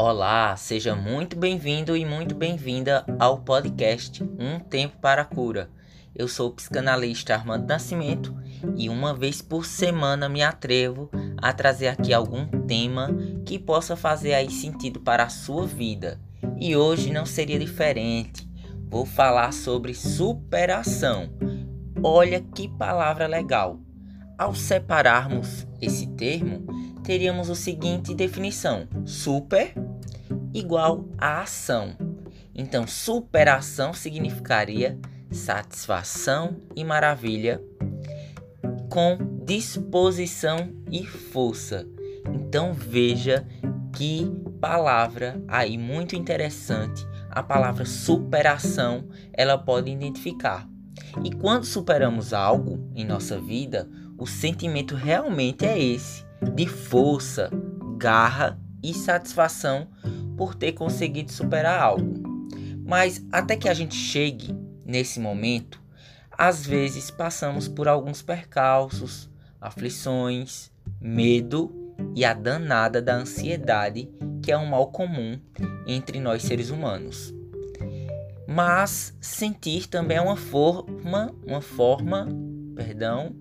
Olá, seja muito bem-vindo e muito bem-vinda ao podcast Um Tempo para a Cura. Eu sou o psicanalista Armando Nascimento e uma vez por semana me atrevo a trazer aqui algum tema que possa fazer aí sentido para a sua vida. E hoje não seria diferente. Vou falar sobre superação. Olha que palavra legal. Ao separarmos esse termo, teríamos a seguinte definição: super igual a ação. Então, superação significaria satisfação e maravilha com disposição e força. Então, veja que palavra aí muito interessante. A palavra superação, ela pode identificar. E quando superamos algo em nossa vida, o sentimento realmente é esse, de força, garra e satisfação por ter conseguido superar algo. Mas até que a gente chegue nesse momento, às vezes passamos por alguns percalços, aflições, medo e a danada da ansiedade, que é um mal comum entre nós seres humanos. Mas sentir também é uma forma, uma forma, perdão,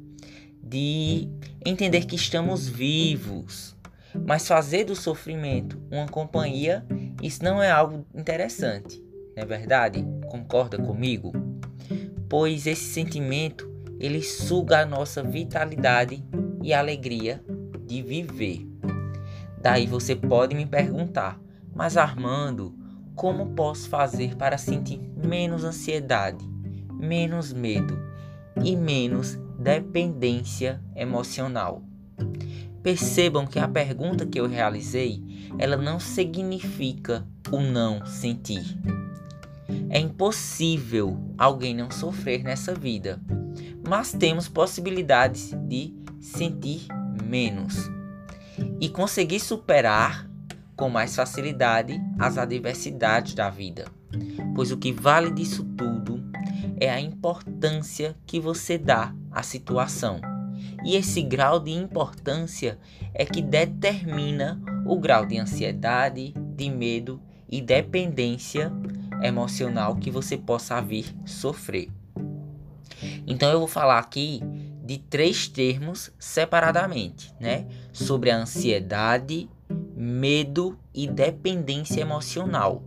de entender que estamos vivos, mas fazer do sofrimento uma companhia, isso não é algo interessante, não é verdade? Concorda comigo? Pois esse sentimento ele suga a nossa vitalidade e alegria de viver. Daí você pode me perguntar, mas Armando, como posso fazer para sentir menos ansiedade, menos medo e menos dependência emocional? Percebam que a pergunta que eu realizei, ela não significa o não sentir. É impossível alguém não sofrer nessa vida, mas temos possibilidades de sentir menos e conseguir superar com mais facilidade as adversidades da vida. Pois o que vale disso tudo é a importância que você dá à situação e esse grau de importância é que determina o grau de ansiedade, de medo e dependência emocional que você possa vir sofrer. Então eu vou falar aqui de três termos separadamente, né? Sobre a ansiedade, medo e dependência emocional.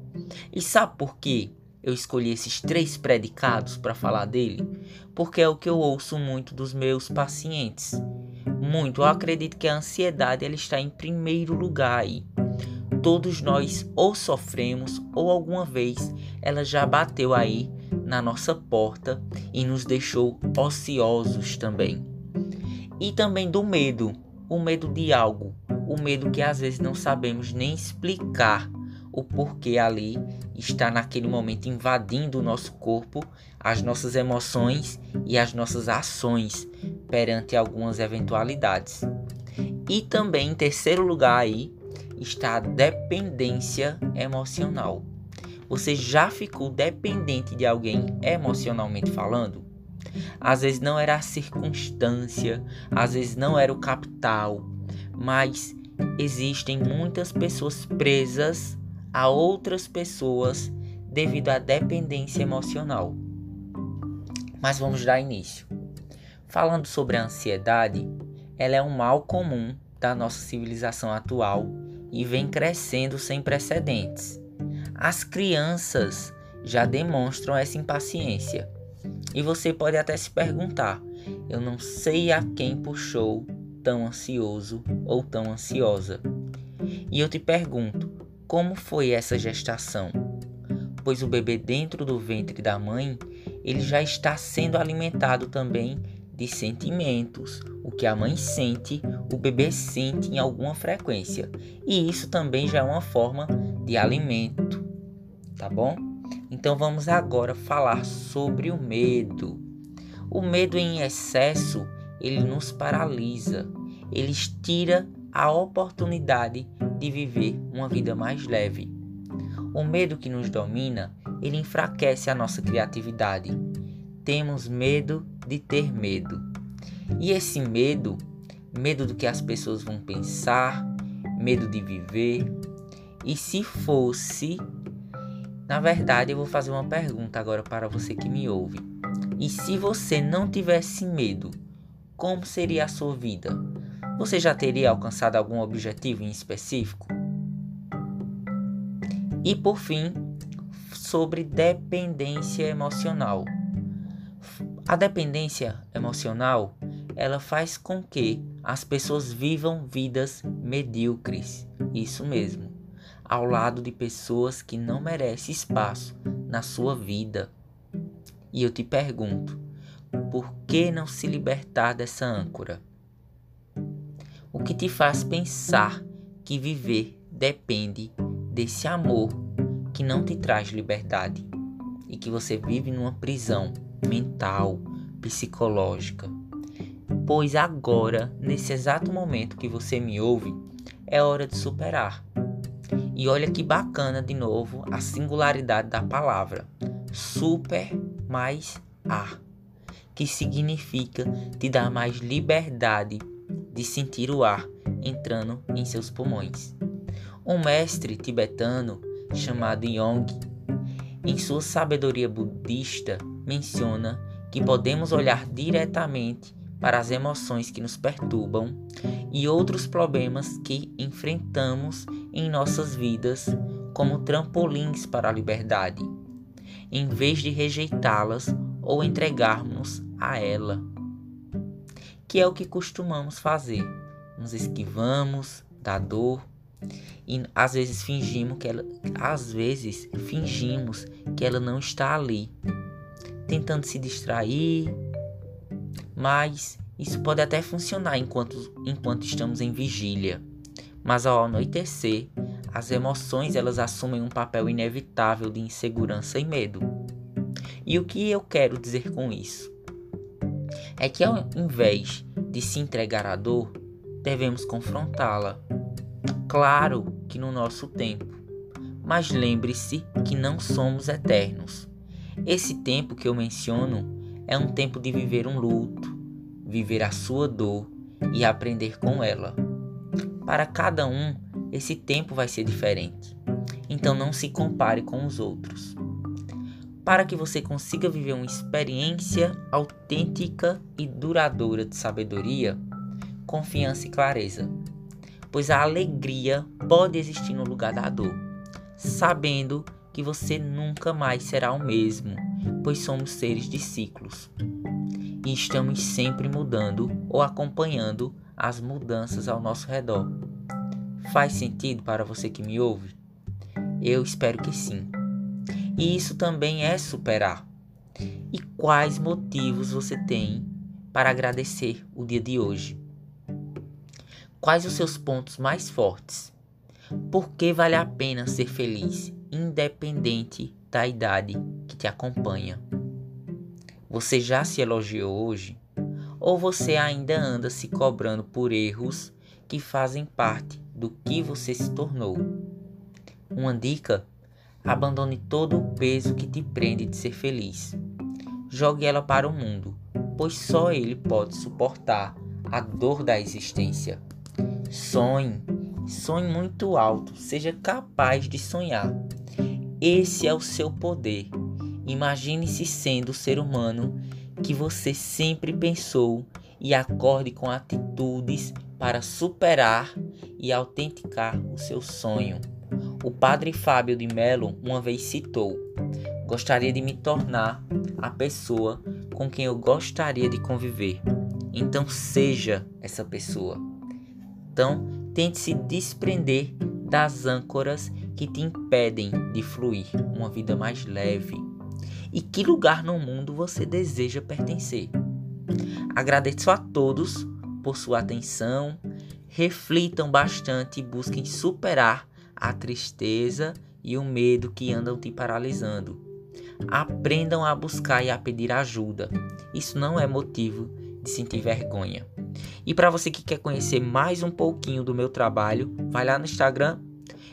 E sabe por quê? Eu escolhi esses três predicados para falar dele, porque é o que eu ouço muito dos meus pacientes. Muito, eu acredito que a ansiedade ela está em primeiro lugar aí. Todos nós ou sofremos ou alguma vez ela já bateu aí na nossa porta e nos deixou ociosos também. E também do medo, o medo de algo, o medo que às vezes não sabemos nem explicar o porquê ali está naquele momento invadindo o nosso corpo, as nossas emoções e as nossas ações perante algumas eventualidades. E também em terceiro lugar aí está a dependência emocional. Você já ficou dependente de alguém emocionalmente falando? Às vezes não era a circunstância, às vezes não era o capital, mas existem muitas pessoas presas a outras pessoas devido à dependência emocional. Mas vamos dar início. Falando sobre a ansiedade, ela é um mal comum da nossa civilização atual e vem crescendo sem precedentes. As crianças já demonstram essa impaciência. E você pode até se perguntar: eu não sei a quem puxou tão ansioso ou tão ansiosa. E eu te pergunto: como foi essa gestação? Pois o bebê dentro do ventre da mãe, ele já está sendo alimentado também de sentimentos. O que a mãe sente, o bebê sente em alguma frequência. E isso também já é uma forma de alimento, tá bom? Então vamos agora falar sobre o medo. O medo em excesso, ele nos paralisa. Ele tira a oportunidade de viver uma vida mais leve. O medo que nos domina, ele enfraquece a nossa criatividade. Temos medo de ter medo. E esse medo, medo do que as pessoas vão pensar, medo de viver, E se fosse. Na verdade, eu vou fazer uma pergunta agora para você que me ouve. E se você não tivesse medo, como seria a sua vida? Você já teria alcançado algum objetivo em específico? E por fim, sobre dependência emocional. A dependência emocional, ela faz com que as pessoas vivam vidas medíocres. Isso mesmo. Ao lado de pessoas que não merecem espaço na sua vida. E eu te pergunto, por que não se libertar dessa âncora? O que te faz pensar que viver depende desse amor que não te traz liberdade e que você vive numa prisão mental, psicológica. Pois agora, nesse exato momento que você me ouve, é hora de superar. E olha que bacana de novo a singularidade da palavra. Super mais ar, que significa te dar mais liberdade de sentir o ar entrando em seus pulmões. Um mestre tibetano chamado Yong, em sua sabedoria budista, menciona que podemos olhar diretamente para as emoções que nos perturbam e outros problemas que enfrentamos em nossas vidas como trampolins para a liberdade, em vez de rejeitá-las ou entregarmos a ela, que é o que costumamos fazer. Nos esquivamos da dor e às vezes fingimos que ela, às vezes fingimos que ela não está ali, tentando se distrair, mas isso pode até funcionar enquanto, enquanto estamos em vigília. Mas ao anoitecer, as emoções elas assumem um papel inevitável de insegurança e medo. E o que eu quero dizer com isso? É que ao invés de se entregar à dor, devemos confrontá-la Claro que no nosso tempo, mas lembre-se que não somos eternos. Esse tempo que eu menciono é um tempo de viver um luto, viver a sua dor e aprender com ela. Para cada um, esse tempo vai ser diferente. Então não se compare com os outros. Para que você consiga viver uma experiência autêntica e duradoura de sabedoria, confiança e clareza pois a alegria pode existir no lugar da dor, sabendo que você nunca mais será o mesmo, pois somos seres de ciclos e estamos sempre mudando ou acompanhando as mudanças ao nosso redor. Faz sentido para você que me ouve? Eu espero que sim. E isso também é superar. E quais motivos você tem para agradecer o dia de hoje? Quais os seus pontos mais fortes? Por que vale a pena ser feliz, independente da idade que te acompanha? Você já se elogiou hoje? Ou você ainda anda se cobrando por erros que fazem parte do que você se tornou? Uma dica: abandone todo o peso que te prende de ser feliz. Jogue ela para o mundo, pois só ele pode suportar a dor da existência. Sonhe, sonhe muito alto, seja capaz de sonhar. Esse é o seu poder. Imagine-se sendo o ser humano que você sempre pensou e acorde com atitudes para superar e autenticar o seu sonho. O padre Fábio de Mello uma vez citou: Gostaria de me tornar a pessoa com quem eu gostaria de conviver. Então seja essa pessoa. Então, tente se desprender das âncoras que te impedem de fluir uma vida mais leve. E que lugar no mundo você deseja pertencer? Agradeço a todos por sua atenção. Reflitam bastante e busquem superar a tristeza e o medo que andam te paralisando. Aprendam a buscar e a pedir ajuda. Isso não é motivo de sentir vergonha. E para você que quer conhecer mais um pouquinho do meu trabalho, vai lá no Instagram.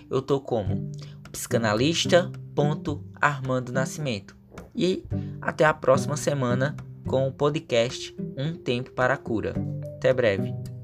Eu tô como psicanalista.armando Nascimento. E até a próxima semana com o podcast Um Tempo para a Cura. Até breve.